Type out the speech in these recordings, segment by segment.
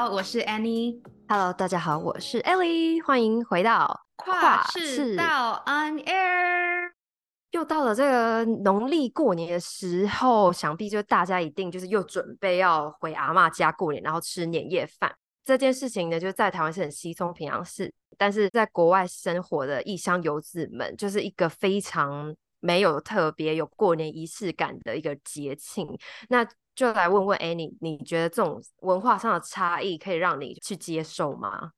好，我是 Annie。Hello，大家好，我是 Ellie。欢迎回到跨世道 On Air。又到了这个农历过年的时候，想必就大家一定就是又准备要回阿嬷家过年，然后吃年夜饭。这件事情呢，就在台湾是很稀松平常事，但是在国外生活的异乡游子们，就是一个非常没有特别有过年仪式感的一个节庆。那就来问问 Annie，你觉得这种文化上的差异可以让你去接受吗？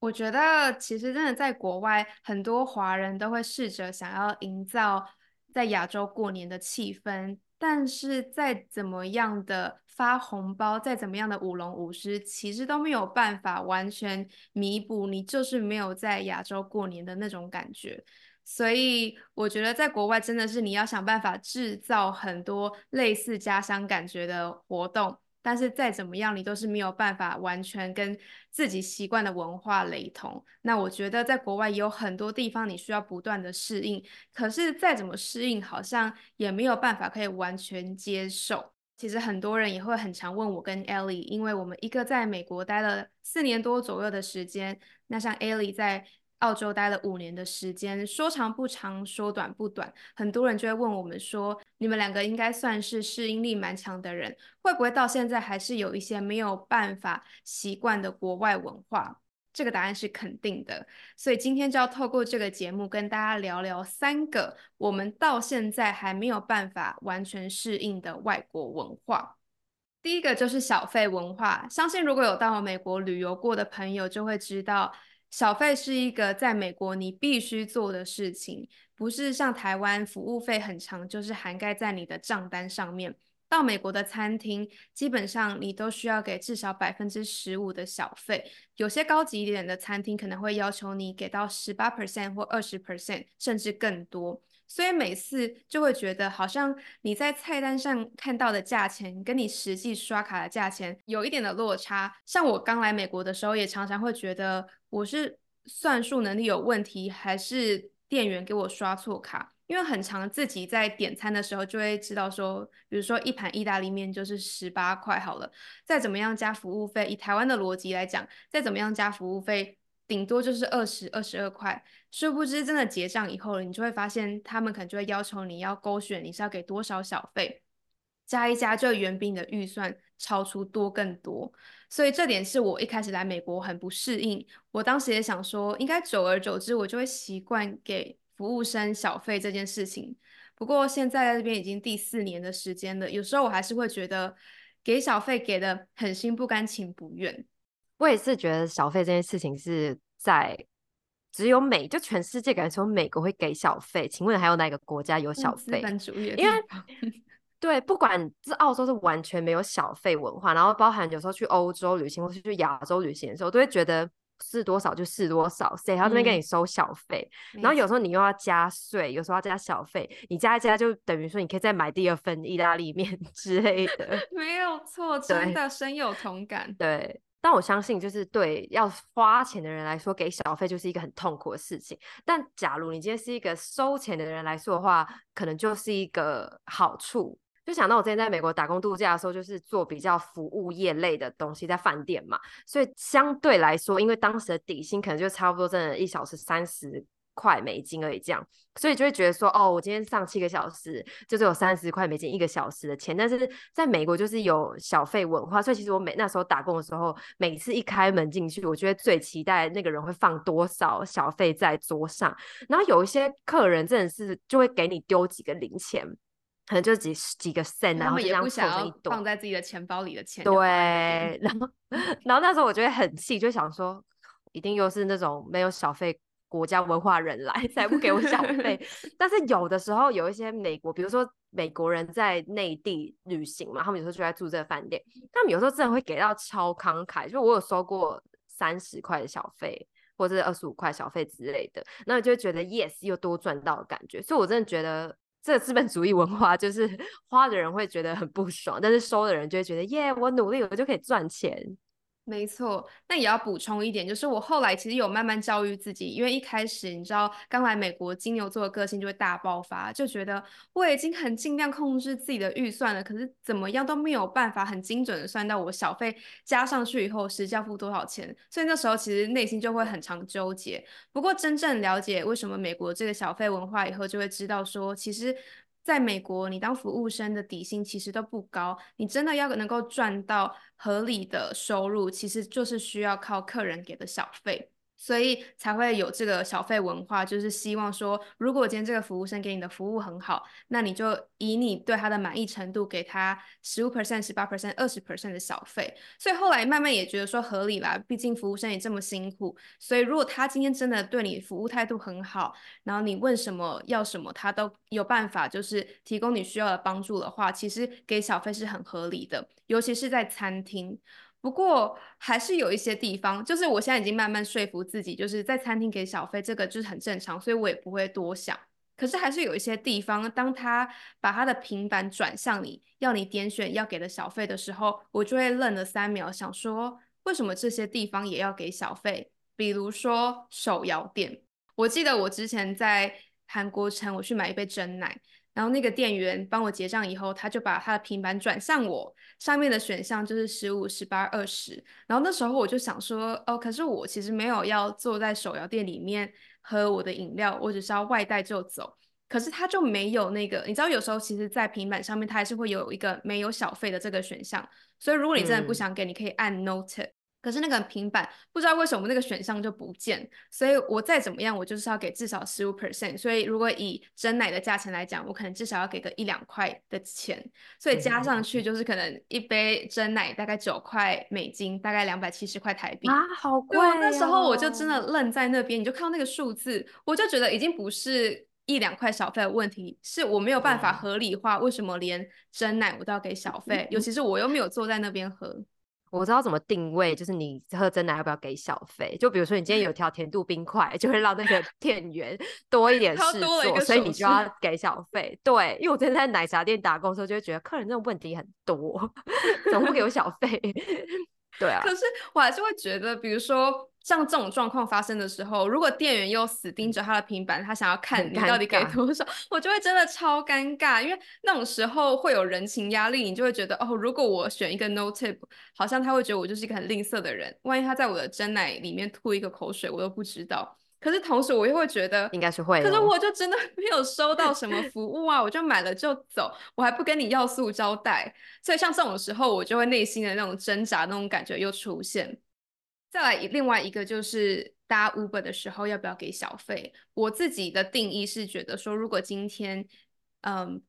我觉得其实真的在国外，很多华人都会试着想要营造在亚洲过年的气氛，但是再怎么样的发红包，再怎么样的舞龙舞狮，其实都没有办法完全弥补你就是没有在亚洲过年的那种感觉。所以我觉得在国外真的是你要想办法制造很多类似家乡感觉的活动，但是再怎么样你都是没有办法完全跟自己习惯的文化雷同。那我觉得在国外也有很多地方你需要不断的适应，可是再怎么适应好像也没有办法可以完全接受。其实很多人也会很常问我跟 Ellie，因为我们一个在美国待了四年多左右的时间，那像 Ellie 在。澳洲待了五年的时间，说长不长，说短不短。很多人就会问我们说：“你们两个应该算是适应力蛮强的人，会不会到现在还是有一些没有办法习惯的国外文化？”这个答案是肯定的。所以今天就要透过这个节目跟大家聊聊三个我们到现在还没有办法完全适应的外国文化。第一个就是小费文化，相信如果有到美国旅游过的朋友就会知道。小费是一个在美国你必须做的事情，不是像台湾服务费很长，就是涵盖在你的账单上面。到美国的餐厅，基本上你都需要给至少百分之十五的小费，有些高级一点的餐厅可能会要求你给到十八 percent 或二十 percent，甚至更多。所以每次就会觉得，好像你在菜单上看到的价钱，跟你实际刷卡的价钱有一点的落差。像我刚来美国的时候，也常常会觉得我是算术能力有问题，还是店员给我刷错卡？因为很常自己在点餐的时候就会知道说，比如说一盘意大利面就是十八块好了，再怎么样加服务费，以台湾的逻辑来讲，再怎么样加服务费。顶多就是二十二十二块，殊不知真的结账以后，你就会发现他们可能就会要求你要勾选你是要给多少小费，加一加就远比你的预算超出多更多，所以这点是我一开始来美国很不适应。我当时也想说，应该久而久之我就会习惯给服务生小费这件事情。不过现在在这边已经第四年的时间了，有时候我还是会觉得给小费给得很心不甘情不愿。我也是觉得小费这件事情是在只有美，就全世界感觉只有美国会给小费。请问还有哪个国家有小费？因为对，不管是澳洲是完全没有小费文化，然后包含有时候去欧洲旅行或是去亚洲旅行的时候，都会觉得是多少就是多少，谁还这边给你收小费？嗯、然后有时候你又要加税，有时候要加小费，你加一加就等于说你可以再买第二份意大利面 之类的。没有错，真的深有同感。对。但我相信，就是对要花钱的人来说，给小费就是一个很痛苦的事情。但假如你今天是一个收钱的人来说的话，可能就是一个好处。就想到我之前在美国打工度假的时候，就是做比较服务业类的东西，在饭店嘛，所以相对来说，因为当时的底薪可能就差不多，真的一小时三十块美金而已，这样，所以就会觉得说，哦，我今天上七个小时，就是有三十块美金一个小时的钱。但是在美国就是有小费文化，所以其实我每那时候打工的时候，每次一开门进去，我觉得最期待那个人会放多少小费在桌上。然后有一些客人真的是就会给你丢几个零钱，可能就几几个 cent，然后这样凑成一堆放在自己的钱包里的钱。对，然后 然后那时候我觉得很气，就想说，一定又是那种没有小费。国家文化人来 才不给我小 费，但是有的时候有一些美国，比如说美国人在内地旅行嘛，他们有时候就在住这个饭店，他们有时候真的会给到超慷慨，就我有收过三十块的小费或者是二十五块小费之类的，那我就会觉得 yes 又多赚到的感觉，所以我真的觉得这个资本主义文化就是花的人会觉得很不爽，但是收的人就会觉得耶，我努力我就可以赚钱。没错，那也要补充一点，就是我后来其实有慢慢教育自己，因为一开始你知道刚来美国，金牛座的个性就会大爆发，就觉得我已经很尽量控制自己的预算了，可是怎么样都没有办法很精准的算到我小费加上去以后实际要付多少钱，所以那时候其实内心就会很常纠结。不过真正了解为什么美国这个小费文化以后，就会知道说其实。在美国，你当服务生的底薪其实都不高，你真的要能够赚到合理的收入，其实就是需要靠客人给的小费。所以才会有这个小费文化，就是希望说，如果今天这个服务生给你的服务很好，那你就以你对他的满意程度给他十五 percent、十八 percent、二十 percent 的小费。所以后来慢慢也觉得说合理啦，毕竟服务生也这么辛苦。所以如果他今天真的对你服务态度很好，然后你问什么要什么，他都有办法就是提供你需要的帮助的话，其实给小费是很合理的，尤其是在餐厅。不过还是有一些地方，就是我现在已经慢慢说服自己，就是在餐厅给小费这个就是很正常，所以我也不会多想。可是还是有一些地方，当他把他的平板转向你，要你点选要给的小费的时候，我就会愣了三秒，想说为什么这些地方也要给小费？比如说手摇店，我记得我之前在韩国城，我去买一杯真奶。然后那个店员帮我结账以后，他就把他的平板转向我，上面的选项就是十五、十八、二十。然后那时候我就想说，哦，可是我其实没有要坐在手摇店里面喝我的饮料，我只是要外带就走。可是他就没有那个，你知道，有时候其实，在平板上面，它还是会有一个没有小费的这个选项。所以如果你真的不想给，嗯、你可以按 Note。可是那个平板不知道为什么那个选项就不见，所以我再怎么样，我就是要给至少十五 percent。所以如果以真奶的价钱来讲，我可能至少要给个一两块的钱，所以加上去就是可能一杯真奶大概九块美金，大概两百七十块台币啊，好贵哦！那时候我就真的愣在那边，你就看到那个数字，我就觉得已经不是一两块小费的问题，是我没有办法合理化为什么连真奶我都要给小费，尤其是我又没有坐在那边喝。我知道怎么定位，就是你喝真奶要不要给小费？就比如说你今天有条甜度冰块，就会让那个店员多一点事做，所以你就要给小费。对，因为我之前在奶茶店打工的时候，就会觉得客人这种问题很多，怎么不给我小费？对啊。可是我还是会觉得，比如说。像这种状况发生的时候，如果店员又死盯着他的平板，他想要看你到底给多少，我就会真的超尴尬，因为那种时候会有人情压力，你就会觉得哦，如果我选一个 no tip，好像他会觉得我就是一个很吝啬的人，万一他在我的真奶里面吐一个口水，我都不知道。可是同时我又会觉得应该是会，可是我就真的没有收到什么服务啊，我就买了就走，我还不跟你要塑胶袋，所以像这种时候，我就会内心的那种挣扎那种感觉又出现。再来另外一个就是搭 Uber 的时候要不要给小费？我自己的定义是觉得说，如果今天嗯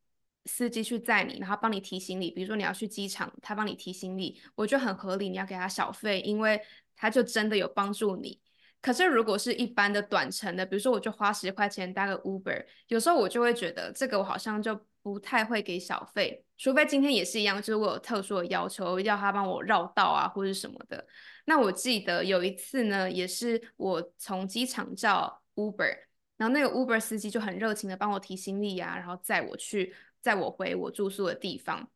司机去载你，然后帮你提行李，比如说你要去机场，他帮你提行李，我觉得很合理，你要给他小费，因为他就真的有帮助你。可是如果是一般的短程的，比如说我就花十块钱搭个 Uber，有时候我就会觉得这个我好像就不太会给小费，除非今天也是一样，就是我有特殊的要求，要他帮我绕道啊或者什么的。那我记得有一次呢，也是我从机场叫 Uber，然后那个 Uber 司机就很热情的帮我提行李啊，然后载我去，载我回我住宿的地方。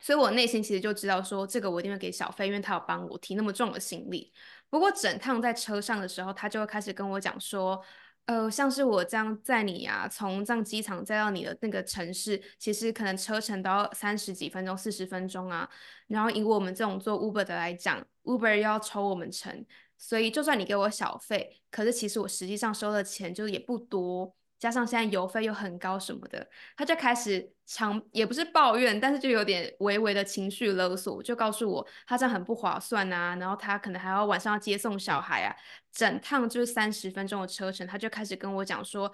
所以我内心其实就知道说，这个我一定会给小费，因为他有帮我提那么重的行李。不过整趟在车上的时候，他就会开始跟我讲说。呃，像是我这样载你啊，从这样机场载到你的那个城市，其实可能车程都要三十几分钟、四十分钟啊。然后以我们这种做 Uber 的来讲，Uber 要抽我们成，所以就算你给我小费，可是其实我实际上收的钱就也不多。加上现在油费又很高什么的，他就开始强也不是抱怨，但是就有点微微的情绪勒索，就告诉我他这样很不划算啊，然后他可能还要晚上要接送小孩啊，整趟就是三十分钟的车程，他就开始跟我讲说，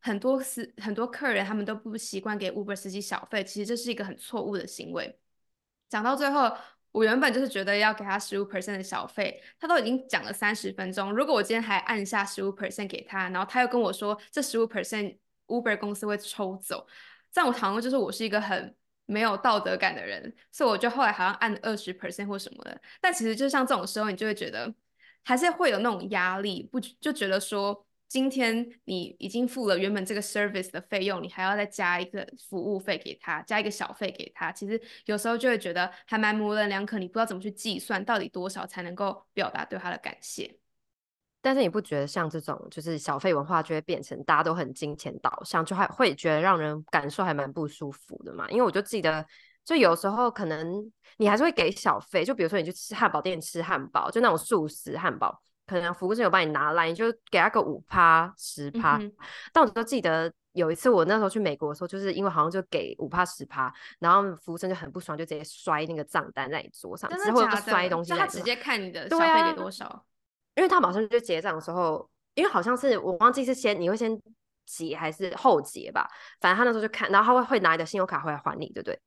很多司很多客人他们都不习惯给 Uber 司机小费，其实这是一个很错误的行为。讲到最后。我原本就是觉得要给他十五 percent 的小费，他都已经讲了三十分钟。如果我今天还按下十五 percent 给他，然后他又跟我说这十五 percent Uber 公司会抽走，这样我好像就是我是一个很没有道德感的人，所以我就后来好像按二十 percent 或什么的。但其实就像这种时候，你就会觉得还是会有那种压力，不就觉得说。今天你已经付了原本这个 service 的费用，你还要再加一个服务费给他，加一个小费给他，其实有时候就会觉得还蛮模棱两可，你不知道怎么去计算到底多少才能够表达对他的感谢。但是你不觉得像这种就是小费文化就会变成大家都很金钱导向，就还会觉得让人感受还蛮不舒服的嘛？因为我就记得，就有时候可能你还是会给小费，就比如说你去吃汉堡店吃汉堡，就那种素食汉堡，可能服务生有帮你拿来，你就给他个五趴十趴。嗯、但我都记得有一次我那时候去美国的时候，就是因为好像就给五趴十趴，然后服务生就很不爽，就直接摔那个账单在你桌上，之后又摔东西，他直接看你的消费给多少。因为他马上就结账的时候，因为好像是我忘记是先你会先结还是后结吧，反正他那时候就看，然后他会会拿你的信用卡回来还你，对不对？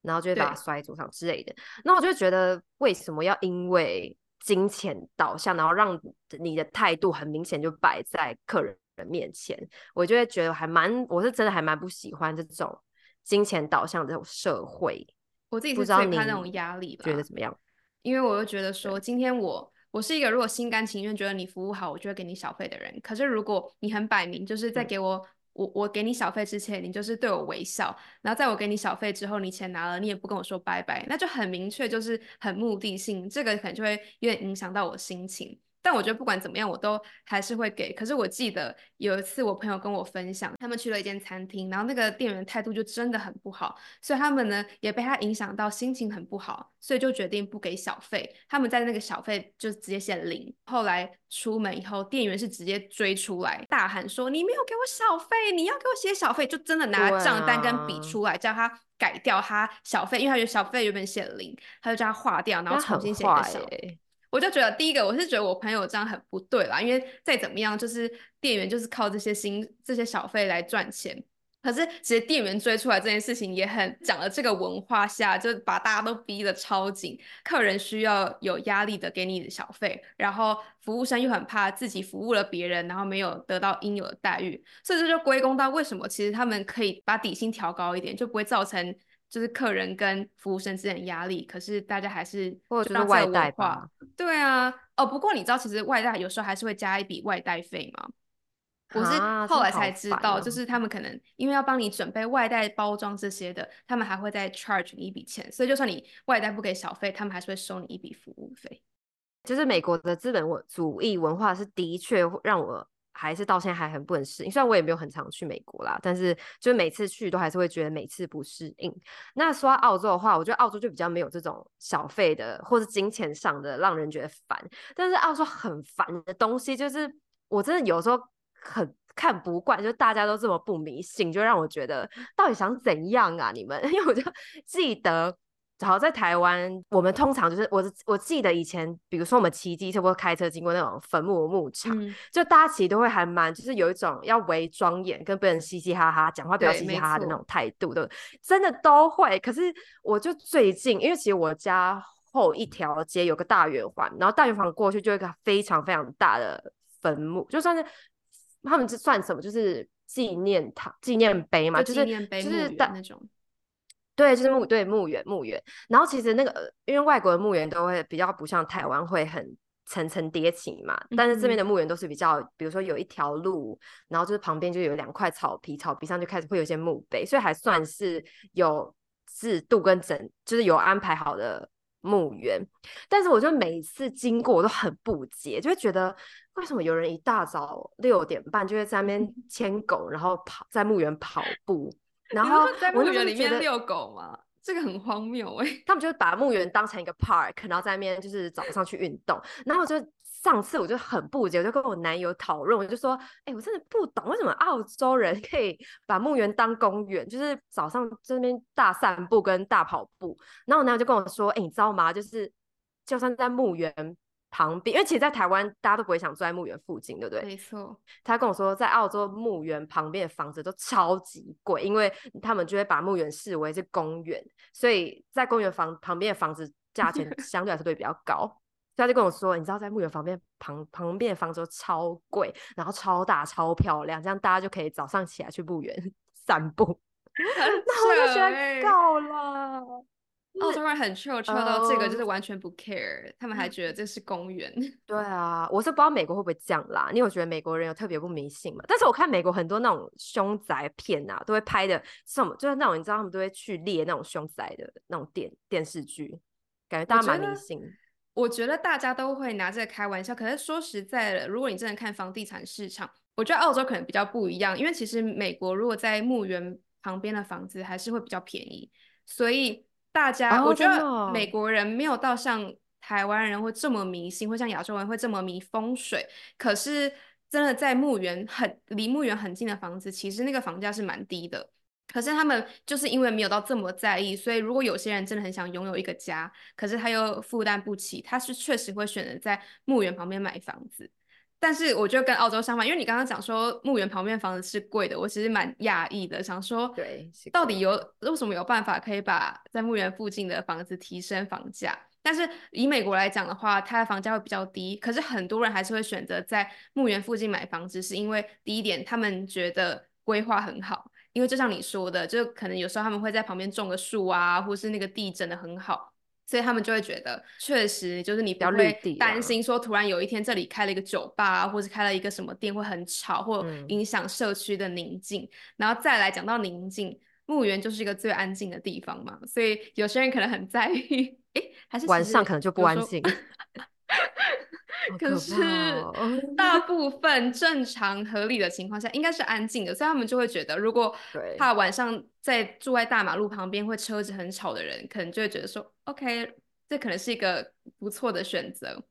然后就会把它摔桌上之类的。那我就觉得为什么要因为金钱导向，然后让你的态度很明显就摆在客人的面前？我就会觉得还蛮，我是真的还蛮不喜欢这种金钱导向的这种社会。我自己是最怕那种压力吧？觉得怎么样？因为我就觉得说今天我。我是一个如果心甘情愿觉得你服务好，我就会给你小费的人。可是如果你很摆明就是在给我，嗯、我我给你小费之前，你就是对我微笑，然后在我给你小费之后，你钱拿了，你也不跟我说拜拜，那就很明确就是很目的性，这个可能就会有点影响到我心情。但我觉得不管怎么样，我都还是会给。可是我记得有一次，我朋友跟我分享，他们去了一间餐厅，然后那个店员态度就真的很不好，所以他们呢也被他影响到，心情很不好，所以就决定不给小费。他们在那个小费就直接写零。后来出门以后，店员是直接追出来，大喊说：“你没有给我小费，你要给我写小费！”就真的拿账单跟笔出来，叫他改掉他小费，因为他觉得小费原本写零，他就叫他划掉，然后重新写一个小费。我就觉得第一个，我是觉得我朋友这样很不对啦，因为再怎么样，就是店员就是靠这些薪、这些小费来赚钱。可是其实店员追出来这件事情也很讲了，这个文化下就把大家都逼得超紧，客人需要有压力的给你的小费，然后服务生又很怕自己服务了别人，然后没有得到应有的待遇，所以这就归功到为什么其实他们可以把底薪调高一点，就不会造成。就是客人跟服务生之间的压力，可是大家还是或者就是外带吧。对啊，哦，不过你知道，其实外带有时候还是会加一笔外带费吗？我是后来才知道，就是他们可能因为要帮你准备外带包装这些的，他们还会再 charge 你一笔钱，所以就算你外带不给小费，他们还是会收你一笔服务费。就是美国的资本主义文化是的确让我。还是到现在还很不能适应，虽然我也没有很常去美国啦，但是就是每次去都还是会觉得每次不适应。那说到澳洲的话，我觉得澳洲就比较没有这种小费的或是金钱上的让人觉得烦。但是澳洲很烦的东西就是，我真的有时候很看不惯，就大家都这么不迷信，就让我觉得到底想怎样啊你们？因为我就记得。好，在台湾，我们通常就是我我记得以前，比如说我们骑机车或开车经过那种坟墓牧场，嗯、就大家其实都会还蛮，就是有一种要伪庄严，跟别人嘻嘻哈哈，讲话不要嘻嘻哈哈的那种态度的，真的都会。可是我就最近，因为其实我家后一条街有个大圆环，然后大圆环过去就有一个非常非常大的坟墓，就算是他们这算什么，就是纪念塔、纪念碑嘛，就是就是大那种。对，就是墓，对墓园，墓园。然后其实那个，因为外国的墓园都会比较不像台湾会很层层叠起嘛，嗯、但是这边的墓园都是比较，比如说有一条路，然后就是旁边就有两块草皮，草皮上就开始会有一些墓碑，所以还算是有制度跟整，就是有安排好的墓园。但是我就每次经过我都很不解，就会觉得为什么有人一大早六点半就会在那边牵狗，然后跑在墓园跑步。然后在墓园里面遛狗吗？这个很荒谬哎、欸。他们就把墓园当成一个 park，然后在那边就是早上去运动。然后我就上次我就很不解，我就跟我男友讨论，我就说：“哎、欸，我真的不懂为什么澳洲人可以把墓园当公园，就是早上这边大散步跟大跑步。”然后我男友就跟我说：“哎、欸，你知道吗？就是就算在墓园。”旁边，因为其实，在台湾大家都不会想住在墓园附近，对不对？没错。他跟我说，在澳洲墓园旁边的房子都超级贵，因为他们就会把墓园视为是公园，所以在公园房旁边的房子价钱 相对来说会比较高。所以他就跟我说，你知道，在墓园旁边旁旁边的房子都超贵，然后超大超漂亮，这样大家就可以早上起来去墓园 散步。那 我就觉得够了。澳洲人很 chill chill 到这个就是完全不 care，、uh, 他们还觉得这是公园。对啊，我是不知道美国会不会这样啦。你有觉得美国人有特别不迷信吗？但是我看美国很多那种凶宅片啊，都会拍的什么，就是那种你知道他们都会去猎那种凶宅的那种电电视剧，感觉大家蛮迷信。我觉得大家都会拿这个开玩笑，可是说实在的，如果你真的看房地产市场，我觉得澳洲可能比较不一样，因为其实美国如果在墓园旁边的房子还是会比较便宜，所以。大家，我觉得美国人没有到像台湾人会这么迷信，或像亚洲人会这么迷风水。可是真的在墓园很离墓园很近的房子，其实那个房价是蛮低的。可是他们就是因为没有到这么在意，所以如果有些人真的很想拥有一个家，可是他又负担不起，他是确实会选择在墓园旁边买房子。但是我觉得跟澳洲相反，因为你刚刚讲说墓园旁边房子是贵的，我其实蛮讶异的，想说，对，到底有为什么有办法可以把在墓园附近的房子提升房价？但是以美国来讲的话，它的房价会比较低，可是很多人还是会选择在墓园附近买房子，是因为第一点，他们觉得规划很好，因为就像你说的，就可能有时候他们会在旁边种个树啊，或是那个地整的很好。所以他们就会觉得，确实就是你不会担心说，突然有一天这里开了一个酒吧，或者开了一个什么店会很吵，或影响社区的宁静。嗯、然后再来讲到宁静，墓园就是一个最安静的地方嘛。所以有些人可能很在意，哎，还是晚上可能就不安静。可是大 部分正常合理的情况下应该是安静的，所以他们就会觉得，如果怕晚上在住在大马路旁边会车子很吵的人，可能就会觉得说，OK，这可能是一个不错的选择。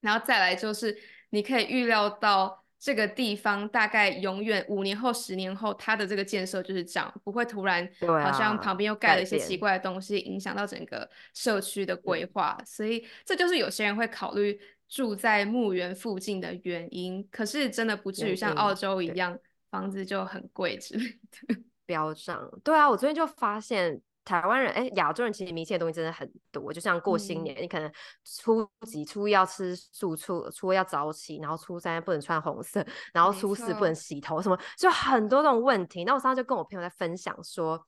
然后再来就是你可以预料到这个地方大概永远五年后、十年后它的这个建设就是这样，不会突然好像旁边又盖了一些奇怪的东西，影响到整个社区的规划。所以这就是有些人会考虑。住在墓园附近的原因，可是真的不至于像澳洲一样，房子就很贵之类的。标上，对啊，我昨天就发现台湾人，哎，亚洲人其实迷信的东西真的很多，就像过新年，嗯、你可能初几、初一要吃素，初初二要早起，然后初三不能穿红色，然后初四不能洗头，什么就很多这种问题。那我上次就跟我朋友在分享说，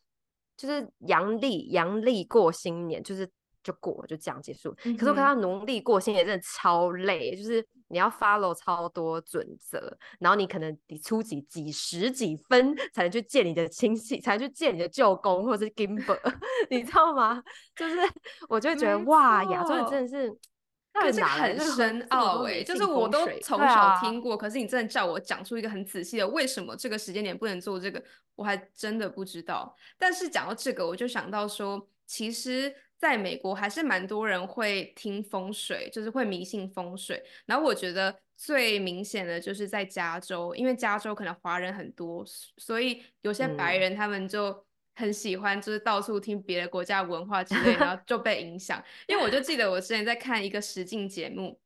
就是阳历阳历过新年，就是。就过就这样结束，可是我看到农历过新年真的超累，嗯、就是你要 follow 超多准则，然后你可能你初几几十几分才能去见你的亲戚，才能去见你的舅公或者是 Gimber，你知道吗？就是 我就会觉得哇，亚洲人真的是，可是很深奥哎，就是我都从小听过，啊、可是你真的叫我讲出一个很仔细的为什么这个时间点不能做这个，我还真的不知道。但是讲到这个，我就想到说，其实。在美国还是蛮多人会听风水，就是会迷信风水。然后我觉得最明显的就是在加州，因为加州可能华人很多，所以有些白人他们就很喜欢，就是到处听别的国家文化之类，然后就被影响。因为我就记得我之前在看一个实境节目，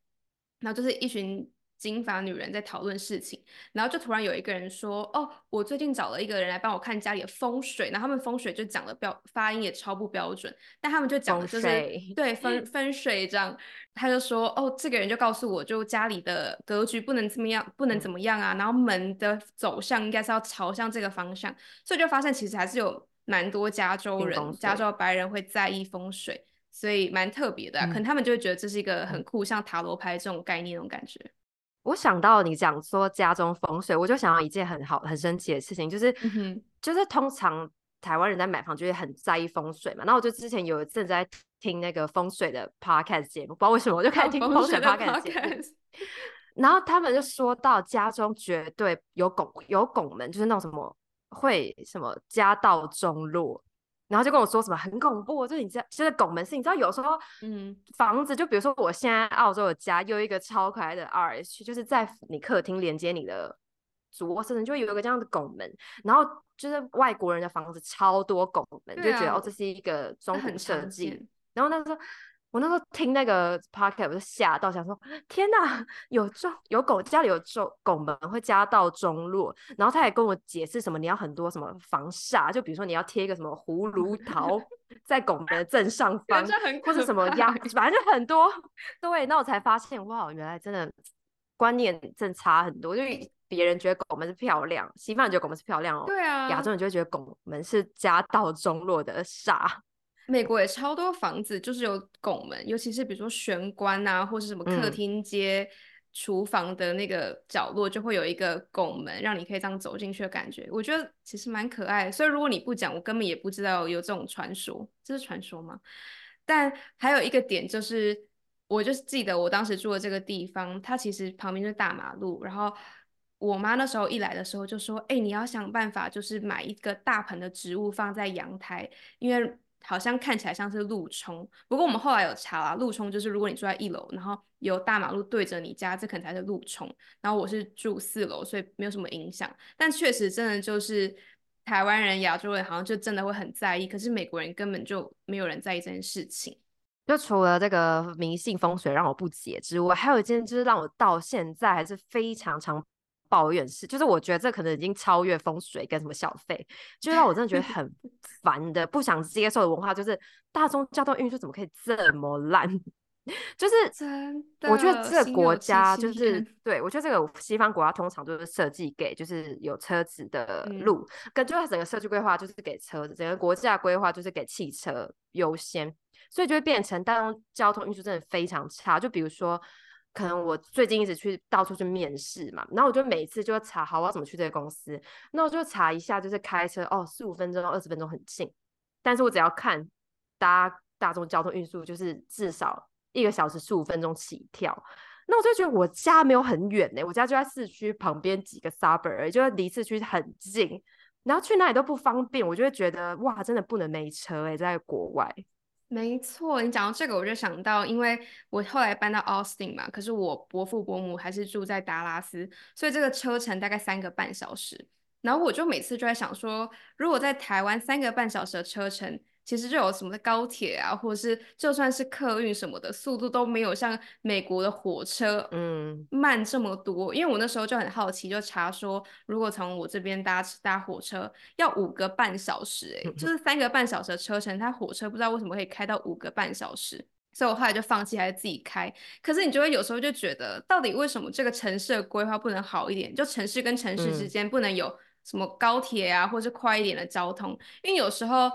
然后就是一群。金发女人在讨论事情，然后就突然有一个人说：“哦，我最近找了一个人来帮我看家里的风水。”然后他们风水就讲的标发音也超不标准，但他们就讲的就是对风风水这样。他就说：“哦，这个人就告诉我就家里的格局不能怎么样，不能怎么样啊。然后门的走向应该是要朝向这个方向。”所以就发现其实还是有蛮多加州人、加州白人会在意风水，所以蛮特别的啊。可能他们就会觉得这是一个很酷，像塔罗牌这种概念那种感觉。我想到你讲说家中风水，我就想到一件很好很神奇的事情，就是、嗯、就是通常台湾人在买房就会很在意风水嘛。然后我就之前有一阵在听那个风水的 podcast 节目，不知道为什么我就开始听风水 podcast 节目。然后他们就说到家中绝对有拱有拱门，就是那种什么会什么家道中落。然后就跟我说什么很恐怖，就是你知道，就是拱门是，你知道有时候，嗯，房子就比如说我现在澳洲的家有一个超可爱的 RH，就是在你客厅连接你的主卧室，就会有一个这样的拱门。然后就是外国人的房子超多拱门，啊、就觉得哦这是一个中古设计。然后那时候。我那时候听那个 podcast 我就吓到，想说天哪，有中有狗，家里有中拱门会家道中落。然后他也跟我解释什么，你要很多什么防煞，就比如说你要贴一个什么葫芦桃 在拱门的正上方，或者什么压，反正就很多。对，那我才发现哇，原来真的观念正差很多。就别人觉得拱门是漂亮，西方人觉得拱门是漂亮哦。对啊，亚洲人就会觉得拱门是家道中落的煞。美国也超多房子就是有拱门，尤其是比如说玄关啊，或是什么客厅接厨房的那个角落，就会有一个拱门，让你可以这样走进去的感觉。我觉得其实蛮可爱的，所以如果你不讲，我根本也不知道有这种传说。这是传说吗？但还有一个点就是，我就是记得我当时住的这个地方，它其实旁边就是大马路，然后我妈那时候一来的时候就说：“哎，你要想办法，就是买一个大盆的植物放在阳台，因为。”好像看起来像是路冲，不过我们后来有查啦，路冲就是如果你住在一楼，然后有大马路对着你家，这可能才是路冲。然后我是住四楼，所以没有什么影响。但确实真的就是台湾人、亚洲人好像就真的会很在意，可是美国人根本就没有人在意这件事情。就除了这个迷信风水让我不解之外，还有一件就是让我到现在还是非常常。抱怨是，就是我觉得这可能已经超越风水跟什么小费，就让我真的觉得很烦的，不想接受的文化，就是大众交通运输怎么可以这么烂？就是真的，我觉得这个国家就是，对，我觉得这个西方国家通常都是设计给就是有车子的路，嗯、跟就它整个设计规划就是给车子，整个国家规划就是给汽车优先，所以就会变成大众交通运输真的非常差。就比如说。可能我最近一直去到处去面试嘛，然后我就每次就要查好我要怎么去这个公司，那我就查一下，就是开车哦，四五分钟、二十分钟很近，但是我只要看搭大众交通运输，就是至少一个小时十五分钟起跳，那我就觉得我家没有很远呢，我家就在市区旁边几个 suburb，就离市区很近，然后去哪里都不方便，我就会觉得哇，真的不能没车诶，在国外。没错，你讲到这个，我就想到，因为我后来搬到 Austin 嘛，可是我伯父伯母还是住在达拉斯，所以这个车程大概三个半小时。然后我就每次就在想说，如果在台湾三个半小时的车程。其实就有什么的高铁啊，或者是就算是客运什么的，速度都没有像美国的火车嗯慢这么多。嗯、因为我那时候就很好奇，就查说，如果从我这边搭搭火车要五个半小时，欸，哎，就是三个半小时的车程，它火车不知道为什么可以开到五个半小时，所以我后来就放弃，还是自己开。可是你就会有时候就觉得，到底为什么这个城市的规划不能好一点？就城市跟城市之间不能有什么高铁啊，或是快一点的交通？因为有时候。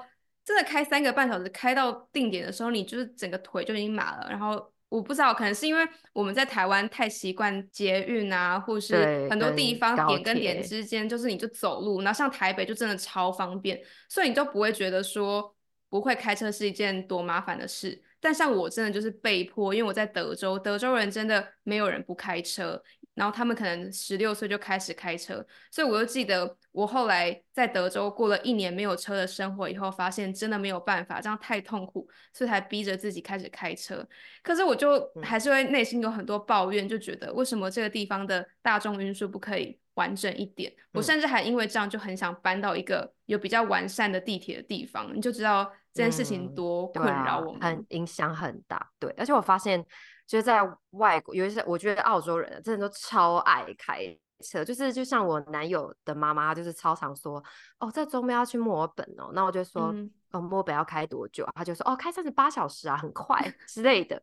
真的开三个半小时，开到定点的时候，你就是整个腿就已经麻了。然后我不知道，可能是因为我们在台湾太习惯捷运啊，或是很多地方点跟点之间，就是你就走路。然后像台北就真的超方便，所以你就不会觉得说不会开车是一件多麻烦的事。但像我真的就是被迫，因为我在德州，德州人真的没有人不开车。然后他们可能十六岁就开始开车，所以我就记得我后来在德州过了一年没有车的生活以后，发现真的没有办法，这样太痛苦，所以才逼着自己开始开车。可是我就还是会内心有很多抱怨，就觉得为什么这个地方的大众运输不可以完整一点？我甚至还因为这样就很想搬到一个有比较完善的地铁的地方。你就知道这件事情多困扰我们，嗯啊、很影响很大。对，而且我发现。就是在外国，尤其是我觉得澳洲人真的都超爱开车，就是就像我男友的妈妈，就是超常说，哦，这周末要去墨尔本哦，那我就说，嗯、哦，墨尔本要开多久？他就说，哦，开三十八小时啊，很快之类的。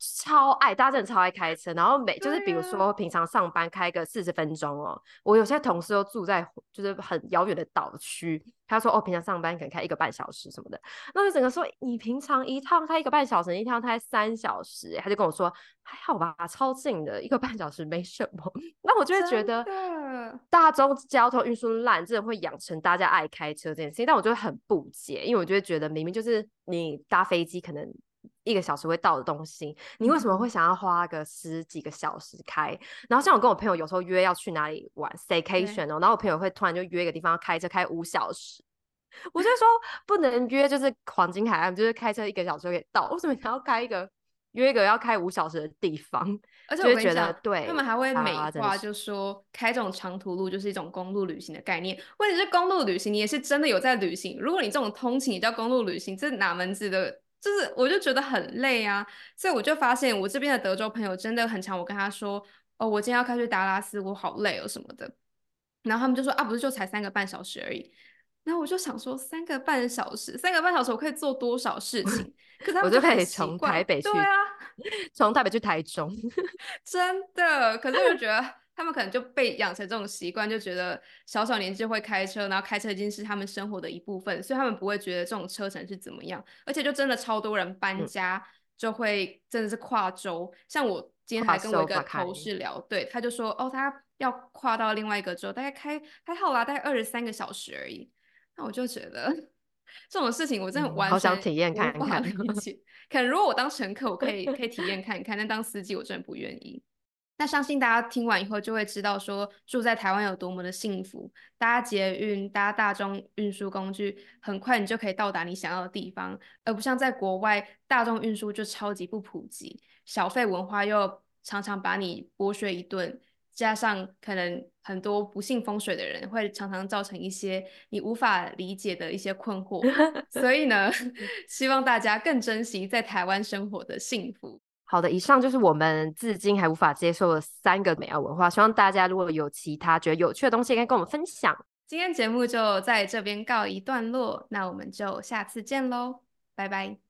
超爱，大家真的超爱开车，然后每就是比如说平常上班开个四十分钟哦，啊、我有些同事都住在就是很遥远的岛区，他说哦，平常上班可能开一个半小时什么的，那就整个说你平常一趟开一个半小时，一趟开三小时，他就跟我说还好吧，超近的，一个半小时没什么，那我就会觉得大众交通运输烂，真的会养成大家爱开车这件事情，但我就会很不解，因为我就会觉得明明就是你搭飞机可能。一个小时会到的东西，你为什么会想要花个十几个小时开？嗯、然后像我跟我朋友有时候约要去哪里玩，staycation 哦，然后我朋友会突然就约一个地方要开车开五小时，我就说不能约，就是黄金海岸，就是开车一个小时就可以到，为什么想要开一个约一个要开五小时的地方？而且我觉得对，他们还会美化，就说开这种长途路就是一种公路旅行的概念。问题是公路旅行，你也是真的有在旅行。如果你这种通勤也叫公路旅行，这哪门子的？就是，我就觉得很累啊，所以我就发现我这边的德州朋友真的很常。我跟他说，哦，我今天要开去达拉斯，我好累哦什么的。然后他们就说，啊，不是就才三个半小时而已。然后我就想说，三个半小时，三个半小时我可以做多少事情？可是他们就，我就可以从台北去，对啊，从台北去台中，真的。可是我觉得他们可能就被养成这种习惯，就觉得小小年纪会开车，然后开车已经是他们生活的一部分，所以他们不会觉得这种车程是怎么样。而且就真的超多人搬家，嗯、就会真的是跨州。像我今天还跟我一个同事聊，对，他就说哦，他要跨到另外一个州，大概开还好啦，大概二十三个小时而已。那我就觉得这种事情我真的完全、嗯、好想体验看看。可能如果我当乘客，我可以可以体验看看，但当司机我真的不愿意。那相信大家听完以后就会知道，说住在台湾有多么的幸福。搭捷运、搭大众运输工具，很快你就可以到达你想要的地方，而不像在国外，大众运输就超级不普及，小费文化又常常把你剥削一顿，加上可能很多不信风水的人会常常造成一些你无法理解的一些困惑。所以呢，希望大家更珍惜在台湾生活的幸福。好的，以上就是我们至今还无法接受的三个美亚文化。希望大家如果有其他觉得有趣的东西，可以跟我们分享。今天节目就在这边告一段落，那我们就下次见喽，拜拜。